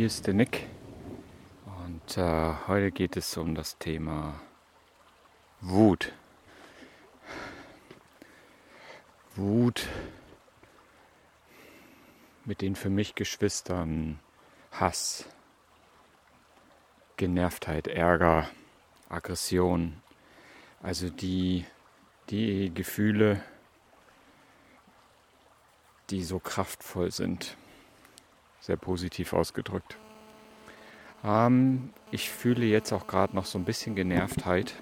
hier ist der Nick. Und äh, heute geht es um das Thema Wut. Wut mit den für mich Geschwistern, Hass, Genervtheit, Ärger, Aggression, also die, die Gefühle, die so kraftvoll sind sehr positiv ausgedrückt. Ähm, ich fühle jetzt auch gerade noch so ein bisschen Genervtheit.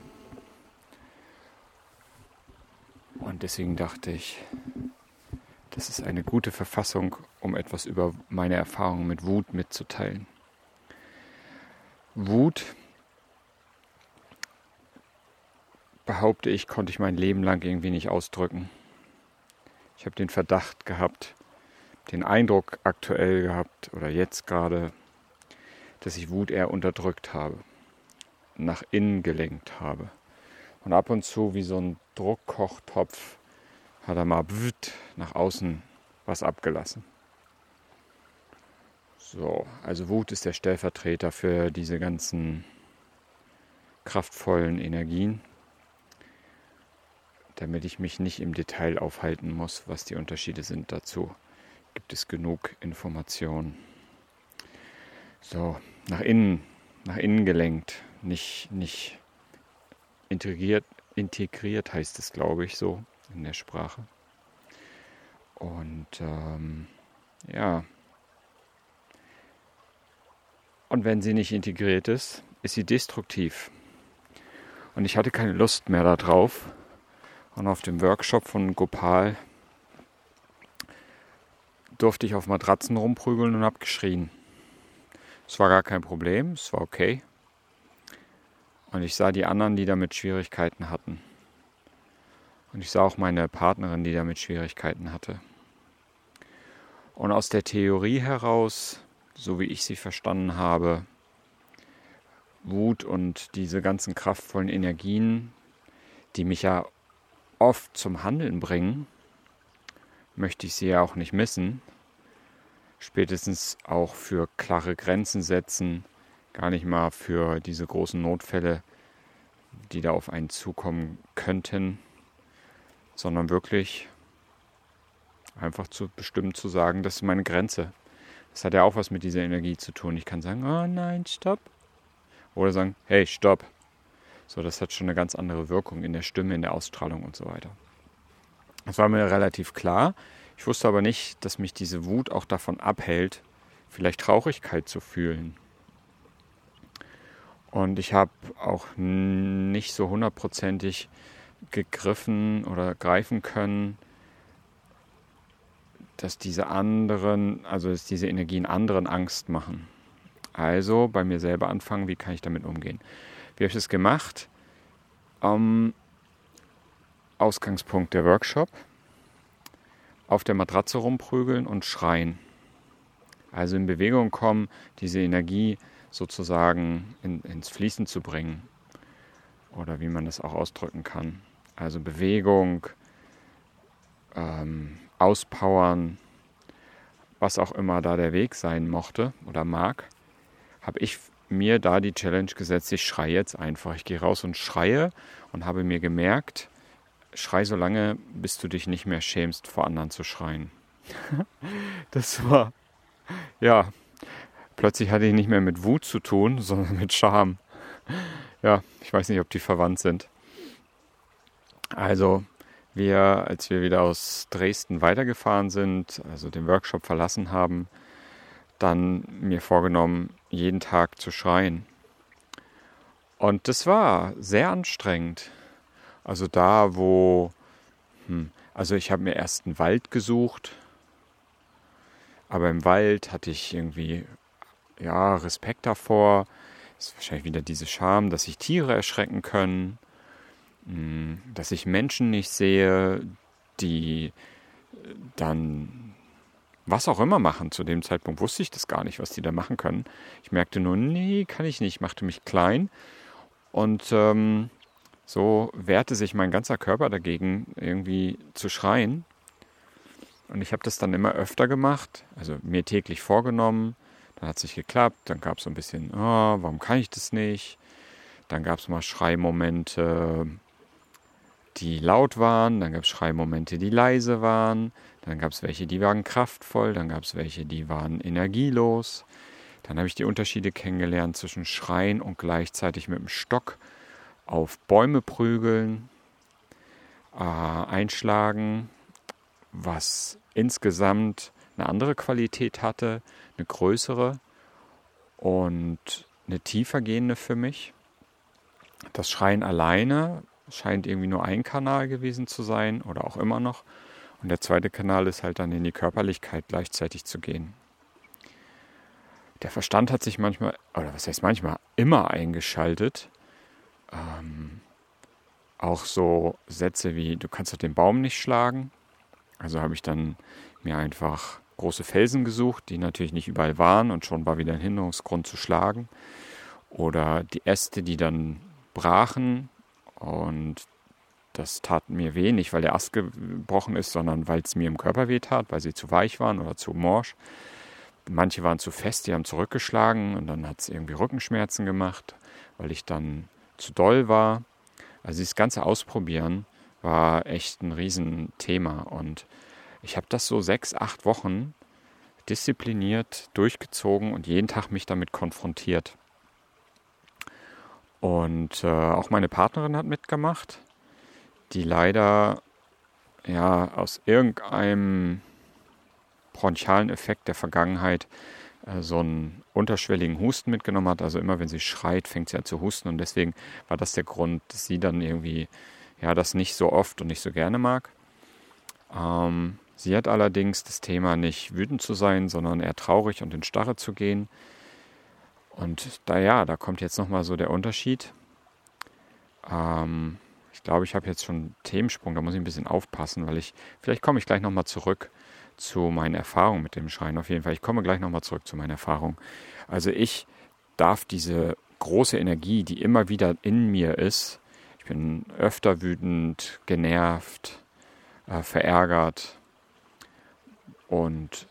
Und deswegen dachte ich, das ist eine gute Verfassung, um etwas über meine Erfahrungen mit Wut mitzuteilen. Wut, behaupte ich, konnte ich mein Leben lang irgendwie nicht ausdrücken. Ich habe den Verdacht gehabt, den Eindruck aktuell gehabt oder jetzt gerade, dass ich Wut eher unterdrückt habe, nach innen gelenkt habe. Und ab und zu wie so ein Druckkochtopf hat er mal nach außen was abgelassen. So, also Wut ist der Stellvertreter für diese ganzen kraftvollen Energien, damit ich mich nicht im Detail aufhalten muss, was die Unterschiede sind dazu gibt es genug Informationen. So, nach innen, nach innen gelenkt, nicht, nicht integriert, integriert heißt es, glaube ich, so in der Sprache. Und ähm, ja, und wenn sie nicht integriert ist, ist sie destruktiv. Und ich hatte keine Lust mehr darauf. Und auf dem Workshop von Gopal durfte ich auf Matratzen rumprügeln und habe geschrien. Es war gar kein Problem, es war okay. Und ich sah die anderen, die damit Schwierigkeiten hatten. Und ich sah auch meine Partnerin, die damit Schwierigkeiten hatte. Und aus der Theorie heraus, so wie ich sie verstanden habe, Wut und diese ganzen kraftvollen Energien, die mich ja oft zum Handeln bringen, möchte ich sie ja auch nicht missen. Spätestens auch für klare Grenzen setzen, gar nicht mal für diese großen Notfälle, die da auf einen zukommen könnten, sondern wirklich einfach zu bestimmen zu sagen, das ist meine Grenze. Das hat ja auch was mit dieser Energie zu tun. Ich kann sagen, oh nein, stopp. Oder sagen, hey, stopp. So, das hat schon eine ganz andere Wirkung in der Stimme, in der Ausstrahlung und so weiter. Das war mir relativ klar. Ich wusste aber nicht, dass mich diese Wut auch davon abhält, vielleicht Traurigkeit zu fühlen. Und ich habe auch nicht so hundertprozentig gegriffen oder greifen können, dass diese anderen, also dass diese Energien anderen Angst machen. Also bei mir selber anfangen, wie kann ich damit umgehen? Wie habe ich das gemacht? Ähm, Ausgangspunkt der Workshop. Auf der Matratze rumprügeln und schreien. Also in Bewegung kommen, diese Energie sozusagen in, ins Fließen zu bringen. Oder wie man das auch ausdrücken kann. Also Bewegung, ähm, Auspowern, was auch immer da der Weg sein mochte oder mag, habe ich mir da die Challenge gesetzt, ich schreie jetzt einfach. Ich gehe raus und schreie und habe mir gemerkt, schrei so lange, bis du dich nicht mehr schämst, vor anderen zu schreien. das war, ja, plötzlich hatte ich nicht mehr mit Wut zu tun, sondern mit Scham. Ja, ich weiß nicht, ob die verwandt sind. Also, wir, als wir wieder aus Dresden weitergefahren sind, also den Workshop verlassen haben, dann mir vorgenommen, jeden Tag zu schreien. Und das war sehr anstrengend. Also da, wo, hm, also ich habe mir erst einen Wald gesucht, aber im Wald hatte ich irgendwie, ja, Respekt davor. Das ist wahrscheinlich wieder diese Scham, dass sich Tiere erschrecken können, hm, dass ich Menschen nicht sehe, die dann was auch immer machen. Zu dem Zeitpunkt wusste ich das gar nicht, was die da machen können. Ich merkte nur, nee, kann ich nicht, machte mich klein. Und ähm, so wehrte sich mein ganzer Körper dagegen, irgendwie zu schreien. Und ich habe das dann immer öfter gemacht, also mir täglich vorgenommen, Dann hat es nicht geklappt, dann gab es so ein bisschen, oh, warum kann ich das nicht? Dann gab es mal Schreimomente, die laut waren, dann gab es Schreimomente, die leise waren, dann gab es welche, die waren kraftvoll, dann gab es welche, die waren energielos. Dann habe ich die Unterschiede kennengelernt zwischen Schreien und gleichzeitig mit dem Stock auf Bäume prügeln, äh, einschlagen, was insgesamt eine andere Qualität hatte, eine größere und eine tiefer gehende für mich. Das Schreien alleine scheint irgendwie nur ein Kanal gewesen zu sein oder auch immer noch. Und der zweite Kanal ist halt dann in die Körperlichkeit gleichzeitig zu gehen. Der Verstand hat sich manchmal, oder was heißt manchmal, immer eingeschaltet. Ähm, auch so Sätze wie, du kannst doch den Baum nicht schlagen. Also habe ich dann mir einfach große Felsen gesucht, die natürlich nicht überall waren und schon war wieder ein Hinderungsgrund zu schlagen. Oder die Äste, die dann brachen und das tat mir weh, nicht weil der Ast gebrochen ist, sondern weil es mir im Körper weh tat, weil sie zu weich waren oder zu morsch. Manche waren zu fest, die haben zurückgeschlagen und dann hat es irgendwie Rückenschmerzen gemacht, weil ich dann zu doll war. Also das ganze Ausprobieren war echt ein Riesenthema und ich habe das so sechs, acht Wochen diszipliniert durchgezogen und jeden Tag mich damit konfrontiert. Und äh, auch meine Partnerin hat mitgemacht, die leider ja aus irgendeinem bronchialen Effekt der Vergangenheit so einen unterschwelligen Husten mitgenommen hat. Also immer wenn sie schreit, fängt sie an zu husten und deswegen war das der Grund, dass sie dann irgendwie ja das nicht so oft und nicht so gerne mag. Ähm, sie hat allerdings das Thema nicht wütend zu sein, sondern eher traurig und in Starre zu gehen. Und da ja, da kommt jetzt nochmal so der Unterschied. Ähm, ich glaube, ich habe jetzt schon Themensprung, da muss ich ein bisschen aufpassen, weil ich, vielleicht komme ich gleich nochmal zurück zu meinen Erfahrungen mit dem Schein. Auf jeden Fall, ich komme gleich nochmal zurück zu meinen Erfahrungen. Also ich darf diese große Energie, die immer wieder in mir ist, ich bin öfter wütend, genervt, äh, verärgert und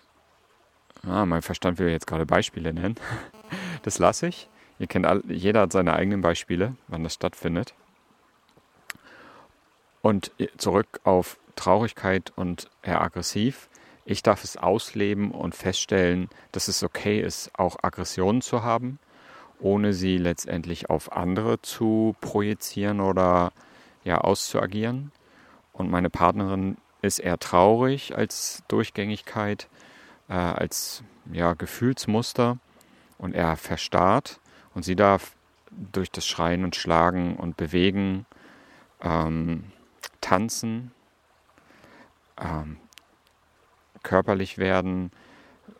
ah, mein Verstand will jetzt gerade Beispiele nennen. Das lasse ich. Ihr kennt alle, jeder hat seine eigenen Beispiele, wann das stattfindet. Und zurück auf Traurigkeit und eher aggressiv. Ich darf es ausleben und feststellen, dass es okay ist, auch Aggressionen zu haben, ohne sie letztendlich auf andere zu projizieren oder ja auszuagieren. Und meine Partnerin ist eher traurig als Durchgängigkeit, äh, als ja, Gefühlsmuster und er verstarrt und sie darf durch das Schreien und Schlagen und Bewegen, ähm, tanzen, ähm, körperlich werden.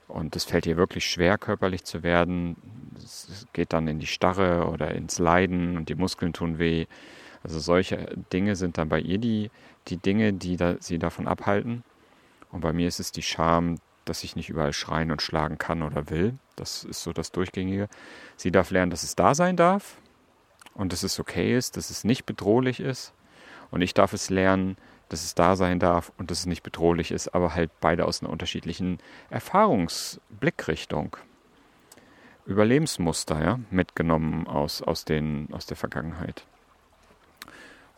Und es fällt ihr wirklich schwer, körperlich zu werden. Es geht dann in die Starre oder ins Leiden und die Muskeln tun weh. Also solche Dinge sind dann bei ihr die, die Dinge, die da, sie davon abhalten. Und bei mir ist es die Scham, dass ich nicht überall schreien und schlagen kann oder will. Das ist so das Durchgängige. Sie darf lernen, dass es da sein darf und dass es okay ist, dass es nicht bedrohlich ist. Und ich darf es lernen, dass es da sein darf und dass es nicht bedrohlich ist, aber halt beide aus einer unterschiedlichen Erfahrungsblickrichtung. Überlebensmuster, ja, mitgenommen aus, aus, den, aus der Vergangenheit.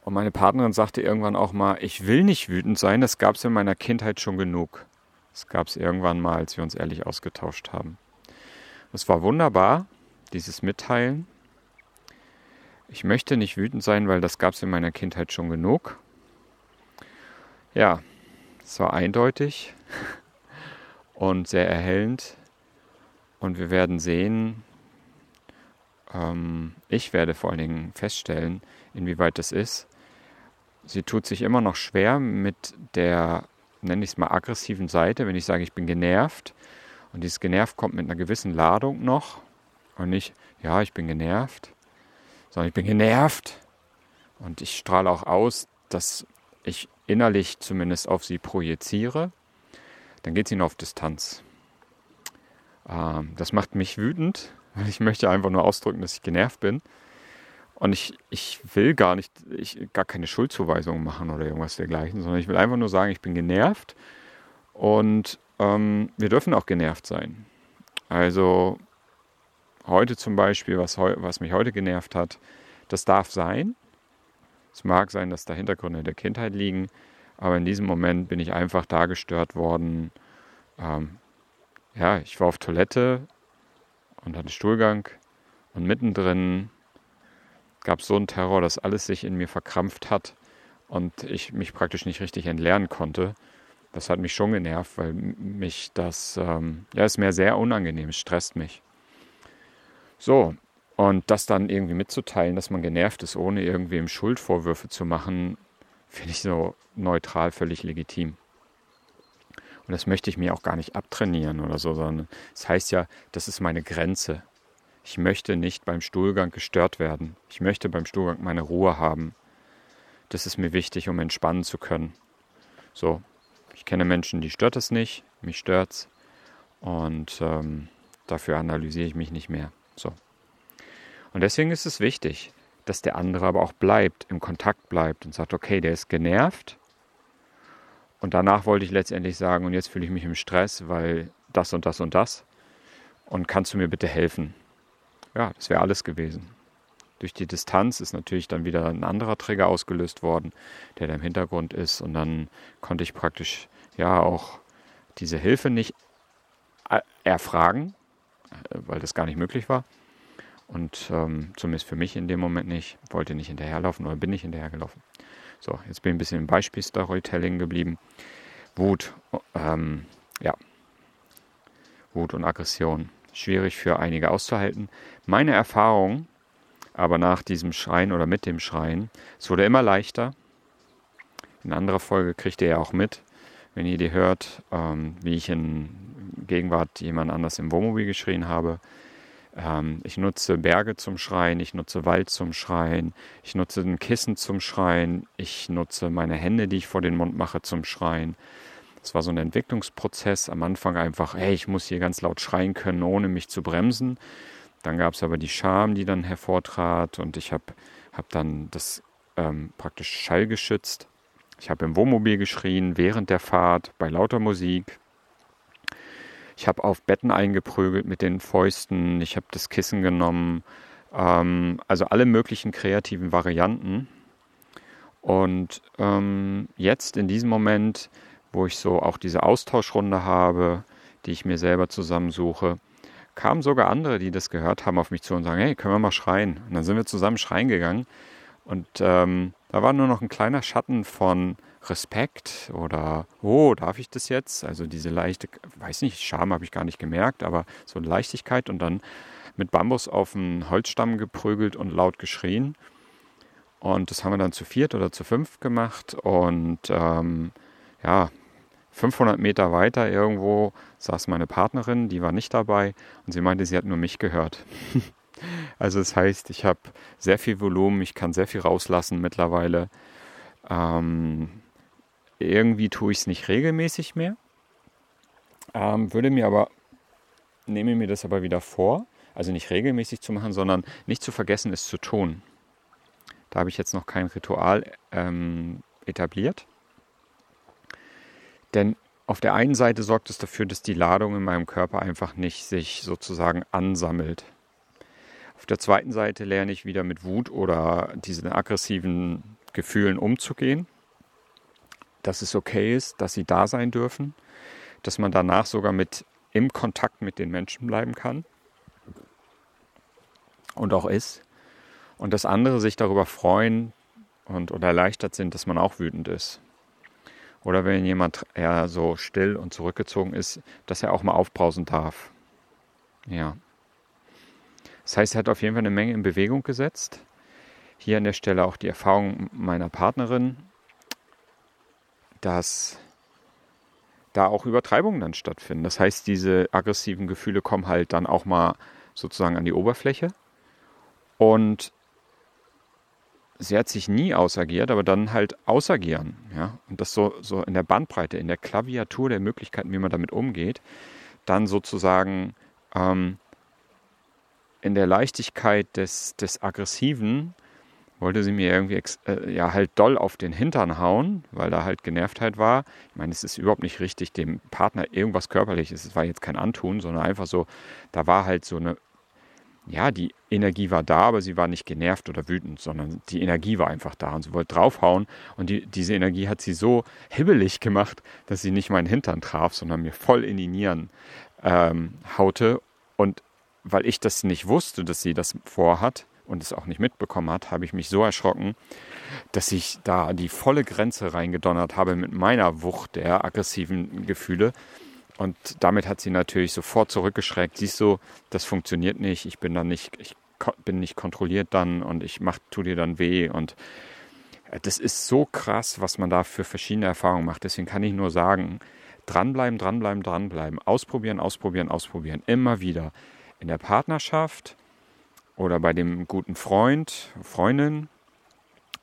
Und meine Partnerin sagte irgendwann auch mal, ich will nicht wütend sein, das gab es in meiner Kindheit schon genug. Das gab es irgendwann mal, als wir uns ehrlich ausgetauscht haben. Es war wunderbar, dieses Mitteilen. Ich möchte nicht wütend sein, weil das gab es in meiner Kindheit schon genug. Ja, es war eindeutig und sehr erhellend. Und wir werden sehen, ähm, ich werde vor allen Dingen feststellen, inwieweit das ist. Sie tut sich immer noch schwer mit der nenne ich es mal, aggressiven Seite, wenn ich sage, ich bin genervt und dieses genervt kommt mit einer gewissen Ladung noch und nicht, ja, ich bin genervt, sondern ich bin genervt und ich strahle auch aus, dass ich innerlich zumindest auf sie projiziere, dann geht sie nur auf Distanz. Ähm, das macht mich wütend, weil ich möchte einfach nur ausdrücken, dass ich genervt bin. Und ich, ich will gar nicht, ich, gar keine Schuldzuweisungen machen oder irgendwas dergleichen, sondern ich will einfach nur sagen, ich bin genervt und ähm, wir dürfen auch genervt sein. Also heute zum Beispiel, was, was mich heute genervt hat, das darf sein. Es mag sein, dass da Hintergründe der Kindheit liegen, aber in diesem Moment bin ich einfach da gestört worden. Ähm, ja, ich war auf Toilette und hatte Stuhlgang und mittendrin gab es so einen Terror, dass alles sich in mir verkrampft hat und ich mich praktisch nicht richtig entleeren konnte. Das hat mich schon genervt, weil mich das, ähm, ja, ist mir sehr unangenehm, es stresst mich. So, und das dann irgendwie mitzuteilen, dass man genervt ist, ohne irgendwem Schuldvorwürfe zu machen, finde ich so neutral völlig legitim. Und das möchte ich mir auch gar nicht abtrainieren oder so, sondern es das heißt ja, das ist meine Grenze. Ich möchte nicht beim Stuhlgang gestört werden. Ich möchte beim Stuhlgang meine Ruhe haben. Das ist mir wichtig, um entspannen zu können. So, ich kenne Menschen, die stört es nicht, mich stört's. Und ähm, dafür analysiere ich mich nicht mehr. So. Und deswegen ist es wichtig, dass der andere aber auch bleibt, im Kontakt bleibt und sagt, okay, der ist genervt. Und danach wollte ich letztendlich sagen, und jetzt fühle ich mich im Stress, weil das und das und das. Und kannst du mir bitte helfen? Ja, das wäre alles gewesen. Durch die Distanz ist natürlich dann wieder ein anderer Trigger ausgelöst worden, der da im Hintergrund ist. Und dann konnte ich praktisch ja auch diese Hilfe nicht äh, erfragen, äh, weil das gar nicht möglich war. Und ähm, zumindest für mich in dem Moment nicht. Wollte nicht hinterherlaufen oder bin nicht hinterhergelaufen. So, jetzt bin ich ein bisschen im Beispiel-Storytelling geblieben. Wut, ähm, ja. Wut und Aggression. Schwierig für einige auszuhalten. Meine Erfahrung aber nach diesem Schreien oder mit dem Schreien, es wurde immer leichter. In anderer Folge kriegt ihr ja auch mit, wenn ihr die hört, ähm, wie ich in Gegenwart jemand anders im Wohnmobil geschrien habe. Ähm, ich nutze Berge zum Schreien, ich nutze Wald zum Schreien, ich nutze ein Kissen zum Schreien, ich nutze meine Hände, die ich vor den Mund mache, zum Schreien. Das war so ein Entwicklungsprozess. Am Anfang einfach, hey, ich muss hier ganz laut schreien können, ohne mich zu bremsen. Dann gab es aber die Scham, die dann hervortrat und ich habe hab dann das ähm, praktisch schallgeschützt. Ich habe im Wohnmobil geschrien, während der Fahrt, bei lauter Musik. Ich habe auf Betten eingeprügelt mit den Fäusten. Ich habe das Kissen genommen. Ähm, also alle möglichen kreativen Varianten. Und ähm, jetzt in diesem Moment, wo ich so auch diese Austauschrunde habe, die ich mir selber zusammensuche, kamen sogar andere, die das gehört haben, auf mich zu und sagen, hey, können wir mal schreien? Und dann sind wir zusammen schreien gegangen. Und ähm, da war nur noch ein kleiner Schatten von Respekt oder, oh, darf ich das jetzt? Also diese leichte, weiß nicht, Scham habe ich gar nicht gemerkt, aber so Leichtigkeit und dann mit Bambus auf einen Holzstamm geprügelt und laut geschrien. Und das haben wir dann zu viert oder zu fünf gemacht. Und ähm, ja, 500 Meter weiter irgendwo saß meine Partnerin, die war nicht dabei und sie meinte, sie hat nur mich gehört. also das heißt, ich habe sehr viel Volumen, ich kann sehr viel rauslassen mittlerweile. Ähm, irgendwie tue ich es nicht regelmäßig mehr, ähm, würde mir aber, nehme mir das aber wieder vor, also nicht regelmäßig zu machen, sondern nicht zu vergessen, es zu tun. Da habe ich jetzt noch kein Ritual ähm, etabliert. Denn auf der einen Seite sorgt es dafür, dass die Ladung in meinem Körper einfach nicht sich sozusagen ansammelt. Auf der zweiten Seite lerne ich wieder mit Wut oder diesen aggressiven Gefühlen umzugehen. Dass es okay ist, dass sie da sein dürfen. Dass man danach sogar mit im Kontakt mit den Menschen bleiben kann. Und auch ist. Und dass andere sich darüber freuen und oder erleichtert sind, dass man auch wütend ist. Oder wenn jemand eher so still und zurückgezogen ist, dass er auch mal aufbrausen darf. Ja. Das heißt, er hat auf jeden Fall eine Menge in Bewegung gesetzt. Hier an der Stelle auch die Erfahrung meiner Partnerin, dass da auch Übertreibungen dann stattfinden. Das heißt, diese aggressiven Gefühle kommen halt dann auch mal sozusagen an die Oberfläche. Und sie hat sich nie ausagiert, aber dann halt ausagieren. Ja? Und das so, so in der Bandbreite, in der Klaviatur der Möglichkeiten, wie man damit umgeht, dann sozusagen ähm, in der Leichtigkeit des, des Aggressiven wollte sie mir irgendwie äh, ja halt doll auf den Hintern hauen, weil da halt Genervtheit war. Ich meine, es ist überhaupt nicht richtig, dem Partner irgendwas körperliches. Es war jetzt kein Antun, sondern einfach so, da war halt so eine, ja, die Energie war da, aber sie war nicht genervt oder wütend, sondern die Energie war einfach da und sie wollte draufhauen und die, diese Energie hat sie so hibbelig gemacht, dass sie nicht meinen Hintern traf, sondern mir voll in die Nieren ähm, haute und weil ich das nicht wusste, dass sie das vorhat, und es auch nicht mitbekommen hat, habe ich mich so erschrocken, dass ich da die volle Grenze reingedonnert habe mit meiner Wucht der aggressiven Gefühle. Und damit hat sie natürlich sofort zurückgeschreckt. Siehst du, das funktioniert nicht. Ich bin dann nicht, ich bin nicht kontrolliert dann und ich mach, tu dir dann weh. Und äh, das ist so krass, was man da für verschiedene Erfahrungen macht. Deswegen kann ich nur sagen, dranbleiben, dranbleiben, dranbleiben. Ausprobieren, ausprobieren, ausprobieren. Immer wieder. In der Partnerschaft, oder bei dem guten Freund, Freundin,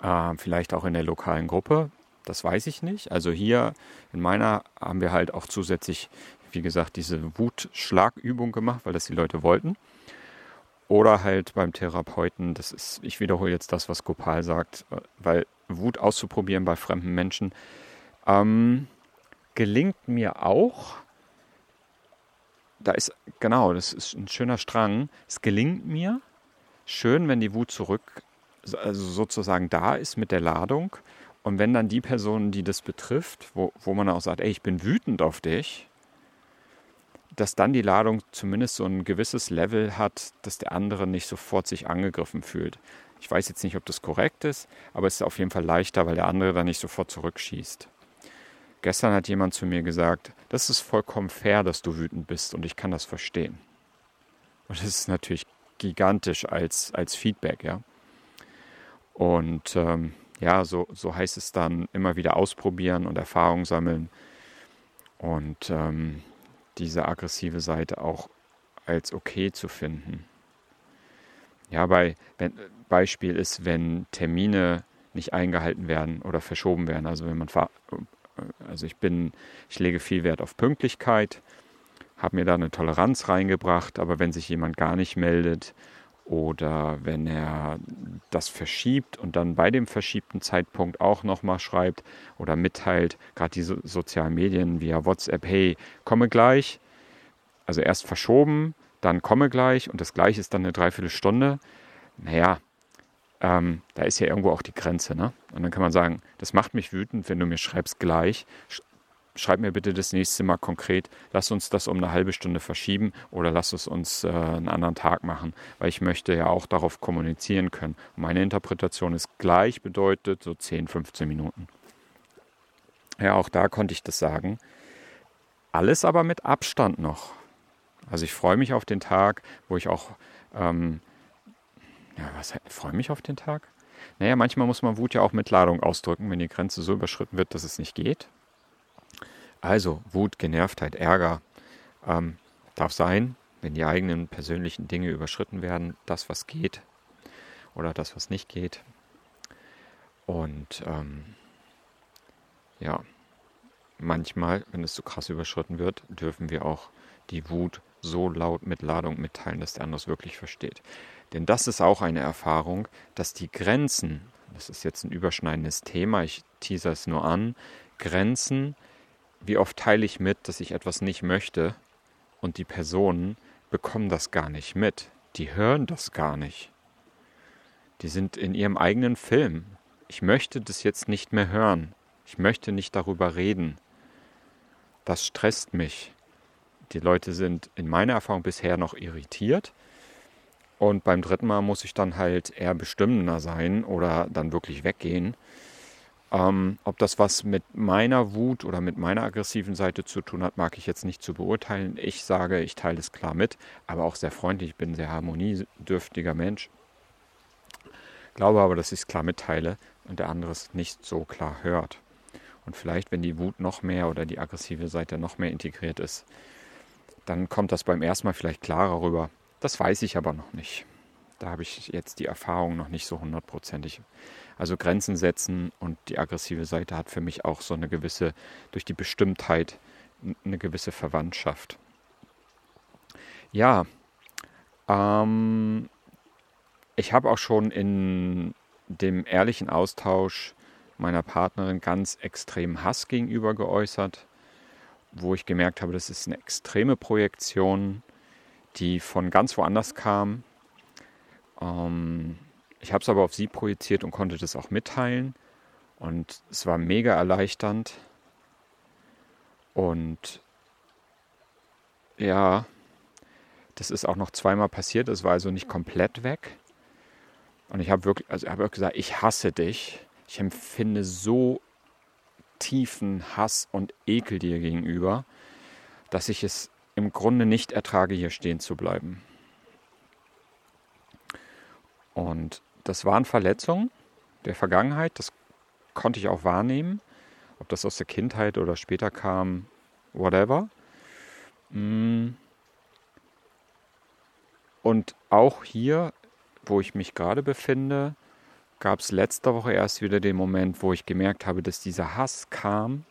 äh, vielleicht auch in der lokalen Gruppe. Das weiß ich nicht. Also hier in meiner haben wir halt auch zusätzlich, wie gesagt, diese Wutschlagübung gemacht, weil das die Leute wollten. Oder halt beim Therapeuten, das ist, ich wiederhole jetzt das, was Gopal sagt, weil Wut auszuprobieren bei fremden Menschen ähm, gelingt mir auch. Da ist, genau, das ist ein schöner Strang. Es gelingt mir, schön, wenn die Wut zurück, also sozusagen da ist mit der Ladung. Und wenn dann die Person, die das betrifft, wo, wo man auch sagt, ey, ich bin wütend auf dich, dass dann die Ladung zumindest so ein gewisses Level hat, dass der andere nicht sofort sich angegriffen fühlt. Ich weiß jetzt nicht, ob das korrekt ist, aber es ist auf jeden Fall leichter, weil der andere dann nicht sofort zurückschießt. Gestern hat jemand zu mir gesagt, das ist vollkommen fair, dass du wütend bist und ich kann das verstehen. Und das ist natürlich gigantisch als, als Feedback, ja. Und ähm, ja, so, so heißt es dann immer wieder ausprobieren und Erfahrung sammeln und ähm, diese aggressive Seite auch als okay zu finden. Ja, bei wenn, Beispiel ist, wenn Termine nicht eingehalten werden oder verschoben werden. Also wenn man also ich bin, ich lege viel Wert auf Pünktlichkeit habe mir da eine Toleranz reingebracht, aber wenn sich jemand gar nicht meldet oder wenn er das verschiebt und dann bei dem verschiebten Zeitpunkt auch nochmal schreibt oder mitteilt, gerade diese sozialen Medien via WhatsApp, hey, komme gleich, also erst verschoben, dann komme gleich und das gleiche ist dann eine Dreiviertelstunde, naja, ähm, da ist ja irgendwo auch die Grenze. Ne? Und dann kann man sagen, das macht mich wütend, wenn du mir schreibst gleich schreib mir bitte das nächste Mal konkret, lass uns das um eine halbe Stunde verschieben oder lass es uns äh, einen anderen Tag machen, weil ich möchte ja auch darauf kommunizieren können. Und meine Interpretation ist gleich bedeutet so 10, 15 Minuten. Ja, auch da konnte ich das sagen. Alles aber mit Abstand noch. Also ich freue mich auf den Tag, wo ich auch, ähm, ja, was, freue mich auf den Tag? Naja, manchmal muss man Wut ja auch mit Ladung ausdrücken, wenn die Grenze so überschritten wird, dass es nicht geht. Also Wut, Genervtheit, Ärger ähm, darf sein, wenn die eigenen persönlichen Dinge überschritten werden, das, was geht oder das, was nicht geht. Und ähm, ja, manchmal, wenn es so krass überschritten wird, dürfen wir auch die Wut so laut mit Ladung mitteilen, dass der andere es wirklich versteht. Denn das ist auch eine Erfahrung, dass die Grenzen, das ist jetzt ein überschneidendes Thema, ich teaser es nur an, Grenzen wie oft teile ich mit, dass ich etwas nicht möchte und die Personen bekommen das gar nicht mit. Die hören das gar nicht. Die sind in ihrem eigenen Film. Ich möchte das jetzt nicht mehr hören. Ich möchte nicht darüber reden. Das stresst mich. Die Leute sind in meiner Erfahrung bisher noch irritiert. Und beim dritten Mal muss ich dann halt eher bestimmender sein oder dann wirklich weggehen ähm, ob das was mit meiner Wut oder mit meiner aggressiven Seite zu tun hat, mag ich jetzt nicht zu beurteilen. Ich sage, ich teile es klar mit, aber auch sehr freundlich. Ich bin ein sehr harmoniedürftiger Mensch. Glaube aber, dass ich es klar mitteile und der andere es nicht so klar hört. Und vielleicht, wenn die Wut noch mehr oder die aggressive Seite noch mehr integriert ist, dann kommt das beim ersten Mal vielleicht klarer rüber. Das weiß ich aber noch nicht. Da habe ich jetzt die Erfahrung noch nicht so hundertprozentig. Also Grenzen setzen und die aggressive Seite hat für mich auch so eine gewisse, durch die Bestimmtheit, eine gewisse Verwandtschaft. Ja, ähm, ich habe auch schon in dem ehrlichen Austausch meiner Partnerin ganz extrem Hass gegenüber geäußert, wo ich gemerkt habe, das ist eine extreme Projektion, die von ganz woanders kam. Ähm, ich habe es aber auf sie projiziert und konnte das auch mitteilen. Und es war mega erleichternd. Und ja, das ist auch noch zweimal passiert. Es war also nicht komplett weg. Und ich habe wirklich, also habe gesagt, ich hasse dich. Ich empfinde so tiefen Hass und Ekel dir gegenüber, dass ich es im Grunde nicht ertrage, hier stehen zu bleiben. Und das waren Verletzungen der Vergangenheit, das konnte ich auch wahrnehmen, ob das aus der Kindheit oder später kam, whatever. Mm. Und auch hier, wo ich mich gerade befinde, gab es letzte Woche erst wieder den Moment, wo ich gemerkt habe, dass dieser Hass kam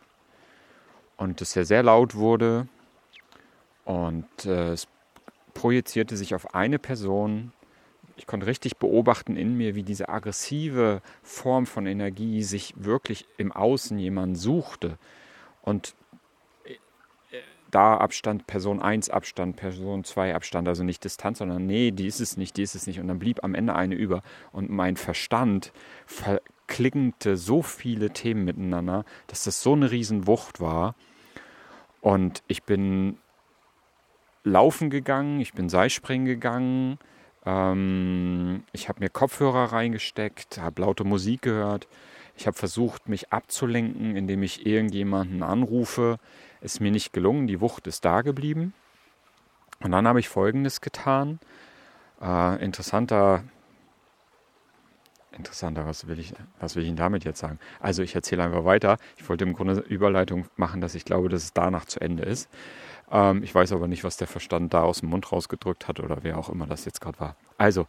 und dass er sehr laut wurde und äh, es projizierte sich auf eine Person. Ich konnte richtig beobachten in mir, wie diese aggressive Form von Energie sich wirklich im Außen jemanden suchte. Und da Abstand, Person 1 Abstand, Person 2 Abstand, also nicht Distanz, sondern nee, die ist es nicht, die ist es nicht. Und dann blieb am Ende eine über. Und mein Verstand verklickte so viele Themen miteinander, dass das so eine Riesenwucht war. Und ich bin laufen gegangen, ich bin Seilspringen gegangen, ähm, ich habe mir Kopfhörer reingesteckt, habe laute Musik gehört. Ich habe versucht, mich abzulenken, indem ich irgendjemanden anrufe. Ist mir nicht gelungen, die Wucht ist da geblieben. Und dann habe ich Folgendes getan. Äh, interessanter, interessanter, was will, ich, was will ich Ihnen damit jetzt sagen? Also ich erzähle einfach weiter. Ich wollte im Grunde Überleitung machen, dass ich glaube, dass es danach zu Ende ist. Ähm, ich weiß aber nicht, was der Verstand da aus dem Mund rausgedrückt hat oder wer auch immer das jetzt gerade war. Also,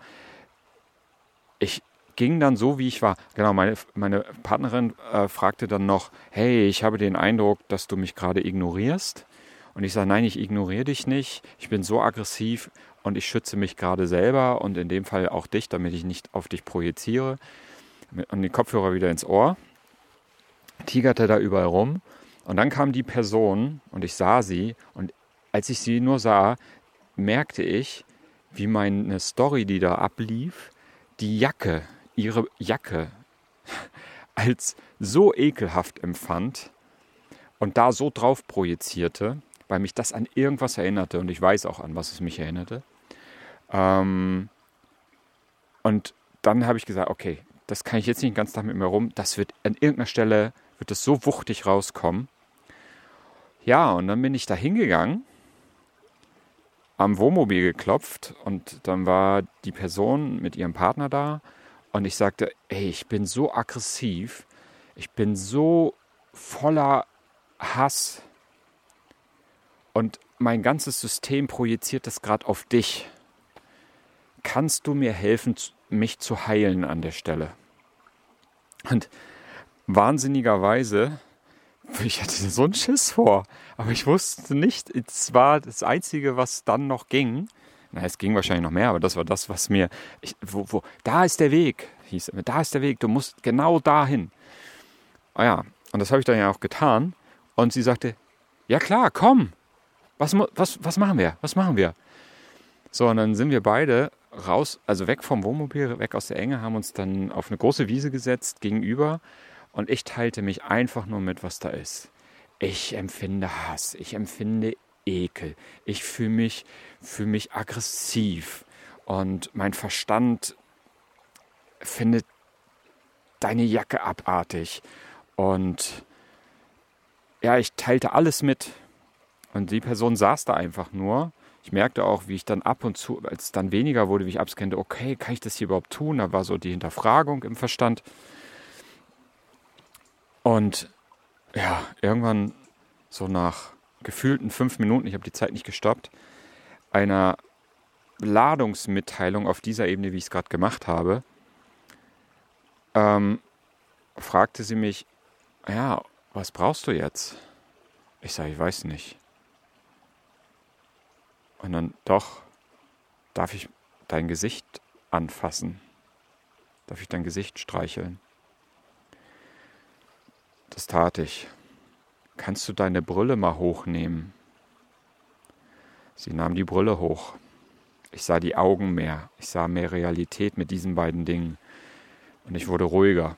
ich ging dann so, wie ich war. Genau, meine, meine Partnerin äh, fragte dann noch, hey, ich habe den Eindruck, dass du mich gerade ignorierst. Und ich sage, nein, ich ignoriere dich nicht. Ich bin so aggressiv und ich schütze mich gerade selber und in dem Fall auch dich, damit ich nicht auf dich projiziere. Und den Kopfhörer wieder ins Ohr. Tigerte da überall rum. Und dann kam die Person und ich sah sie. Und als ich sie nur sah, merkte ich, wie meine Story, die da ablief, die Jacke ihre Jacke als so ekelhaft empfand und da so drauf projizierte, weil mich das an irgendwas erinnerte und ich weiß auch an was es mich erinnerte. Ähm, und dann habe ich gesagt, okay, das kann ich jetzt nicht den ganzen Tag mit mir rum, das wird an irgendeiner Stelle, wird das so wuchtig rauskommen. Ja, und dann bin ich da hingegangen, am Wohnmobil geklopft und dann war die Person mit ihrem Partner da und ich sagte, ey, ich bin so aggressiv, ich bin so voller Hass und mein ganzes System projiziert das gerade auf dich. Kannst du mir helfen, mich zu heilen an der Stelle? Und wahnsinnigerweise, ich hatte so einen Schiss vor, aber ich wusste nicht, es war das Einzige, was dann noch ging, na, es ging wahrscheinlich noch mehr, aber das war das, was mir. Ich, wo, wo, da ist der Weg, hieß es. Da ist der Weg, du musst genau dahin. Ah ja, und das habe ich dann ja auch getan. Und sie sagte: Ja, klar, komm. Was, was, was machen wir? Was machen wir? So, und dann sind wir beide raus, also weg vom Wohnmobil, weg aus der Enge, haben uns dann auf eine große Wiese gesetzt gegenüber. Und ich teilte mich einfach nur mit, was da ist. Ich empfinde Hass, ich empfinde Ekel. Ich fühle mich, fühl mich aggressiv und mein Verstand findet deine Jacke abartig. Und ja, ich teilte alles mit. Und die Person saß da einfach nur. Ich merkte auch, wie ich dann ab und zu, als es dann weniger wurde, wie ich abscannte, okay, kann ich das hier überhaupt tun? Da war so die Hinterfragung im Verstand. Und ja, irgendwann so nach gefühlten fünf Minuten, ich habe die Zeit nicht gestoppt, einer Ladungsmitteilung auf dieser Ebene, wie ich es gerade gemacht habe, ähm, fragte sie mich, ja, was brauchst du jetzt? Ich sage, ich weiß nicht. Und dann, doch, darf ich dein Gesicht anfassen? Darf ich dein Gesicht streicheln? Das tat ich. Kannst du deine Brille mal hochnehmen? Sie nahm die Brille hoch. Ich sah die Augen mehr. Ich sah mehr Realität mit diesen beiden Dingen. Und ich wurde ruhiger.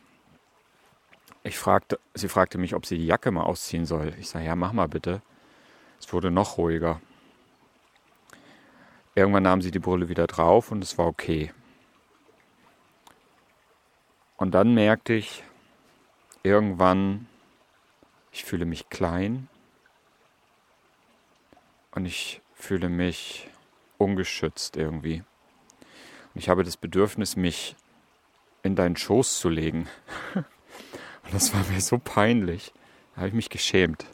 Ich fragte, sie fragte mich, ob sie die Jacke mal ausziehen soll. Ich sage, ja, mach mal bitte. Es wurde noch ruhiger. Irgendwann nahm sie die Brille wieder drauf und es war okay. Und dann merkte ich irgendwann, ich fühle mich klein und ich fühle mich ungeschützt irgendwie. Und ich habe das Bedürfnis, mich in deinen Schoß zu legen. Und das war mir so peinlich. Da habe ich mich geschämt.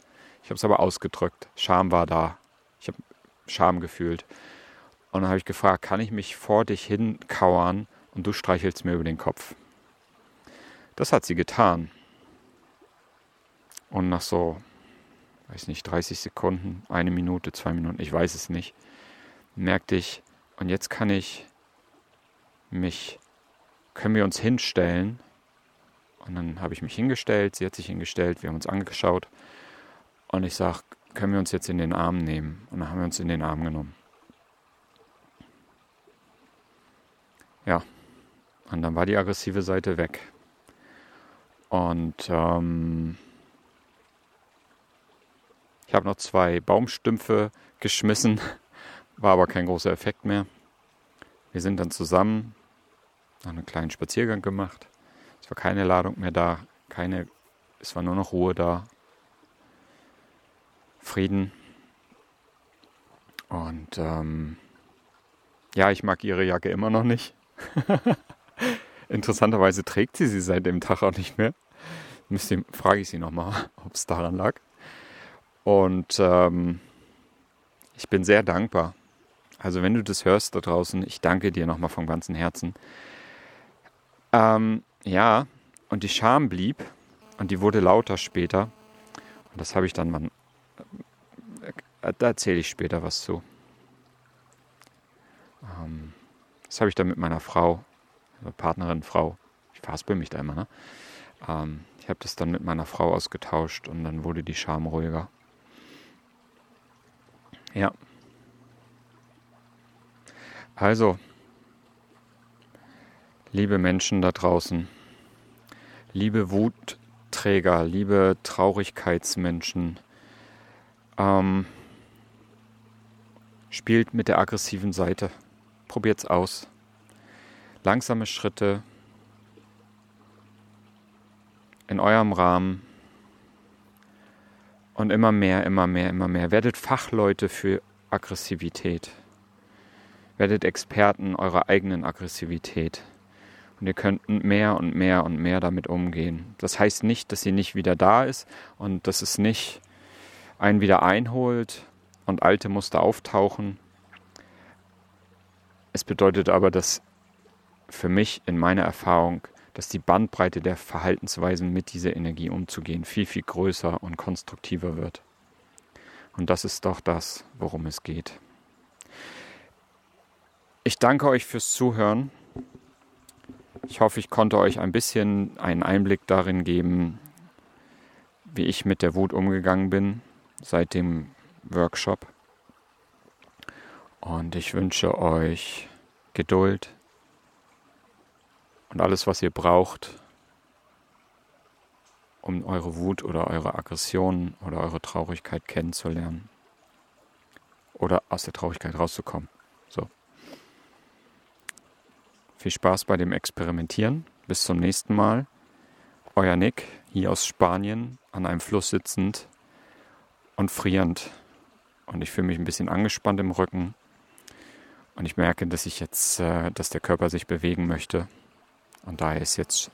Ich habe es aber ausgedrückt. Scham war da. Ich habe Scham gefühlt. Und dann habe ich gefragt, kann ich mich vor dich hinkauern und du streichelst mir über den Kopf? Das hat sie getan. Und nach so, weiß nicht, 30 Sekunden, eine Minute, zwei Minuten, ich weiß es nicht, merkte ich, und jetzt kann ich mich, können wir uns hinstellen. Und dann habe ich mich hingestellt, sie hat sich hingestellt, wir haben uns angeschaut. Und ich sage, können wir uns jetzt in den Arm nehmen? Und dann haben wir uns in den Arm genommen. Ja, und dann war die aggressive Seite weg. Und ähm, ich habe noch zwei Baumstümpfe geschmissen, war aber kein großer Effekt mehr. Wir sind dann zusammen, noch einen kleinen Spaziergang gemacht. Es war keine Ladung mehr da, keine, es war nur noch Ruhe da, Frieden. Und ähm, ja, ich mag ihre Jacke immer noch nicht. Interessanterweise trägt sie sie seit dem Tag auch nicht mehr. Müsste, frage ich sie nochmal, ob es daran lag. Und ähm, ich bin sehr dankbar. Also wenn du das hörst da draußen, ich danke dir nochmal von ganzem Herzen. Ähm, ja, und die Scham blieb und die wurde lauter später. Und das habe ich dann mal, äh, da erzähle ich später was zu. Ähm, das habe ich dann mit meiner Frau, also Partnerin, Frau, ich verhaspel mich da immer, ne? Ähm, ich habe das dann mit meiner Frau ausgetauscht und dann wurde die Scham ruhiger. Ja. Also, liebe Menschen da draußen, liebe Wutträger, liebe Traurigkeitsmenschen, ähm, spielt mit der aggressiven Seite. Probiert's aus. Langsame Schritte in eurem Rahmen und immer mehr, immer mehr, immer mehr. Werdet Fachleute für Aggressivität. Werdet Experten eurer eigenen Aggressivität. Und ihr könnt mehr und mehr und mehr damit umgehen. Das heißt nicht, dass sie nicht wieder da ist und dass es nicht einen wieder einholt und alte Muster auftauchen. Es bedeutet aber, dass für mich in meiner Erfahrung, dass die Bandbreite der Verhaltensweisen mit dieser Energie umzugehen viel, viel größer und konstruktiver wird. Und das ist doch das, worum es geht. Ich danke euch fürs Zuhören. Ich hoffe, ich konnte euch ein bisschen einen Einblick darin geben, wie ich mit der Wut umgegangen bin seit dem Workshop. Und ich wünsche euch Geduld und alles, was ihr braucht, um eure Wut oder eure Aggression oder eure Traurigkeit kennenzulernen. Oder aus der Traurigkeit rauszukommen. So. Viel Spaß bei dem Experimentieren. Bis zum nächsten Mal. Euer Nick, hier aus Spanien, an einem Fluss sitzend und frierend. Und ich fühle mich ein bisschen angespannt im Rücken. Und ich merke, dass ich jetzt, äh, dass der Körper sich bewegen möchte. Und daher ist jetzt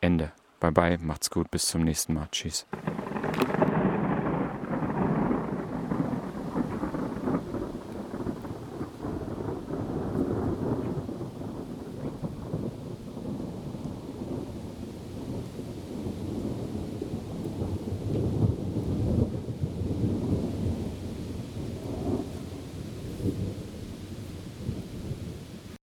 Ende. Bye bye, macht's gut, bis zum nächsten Mal. Tschüss.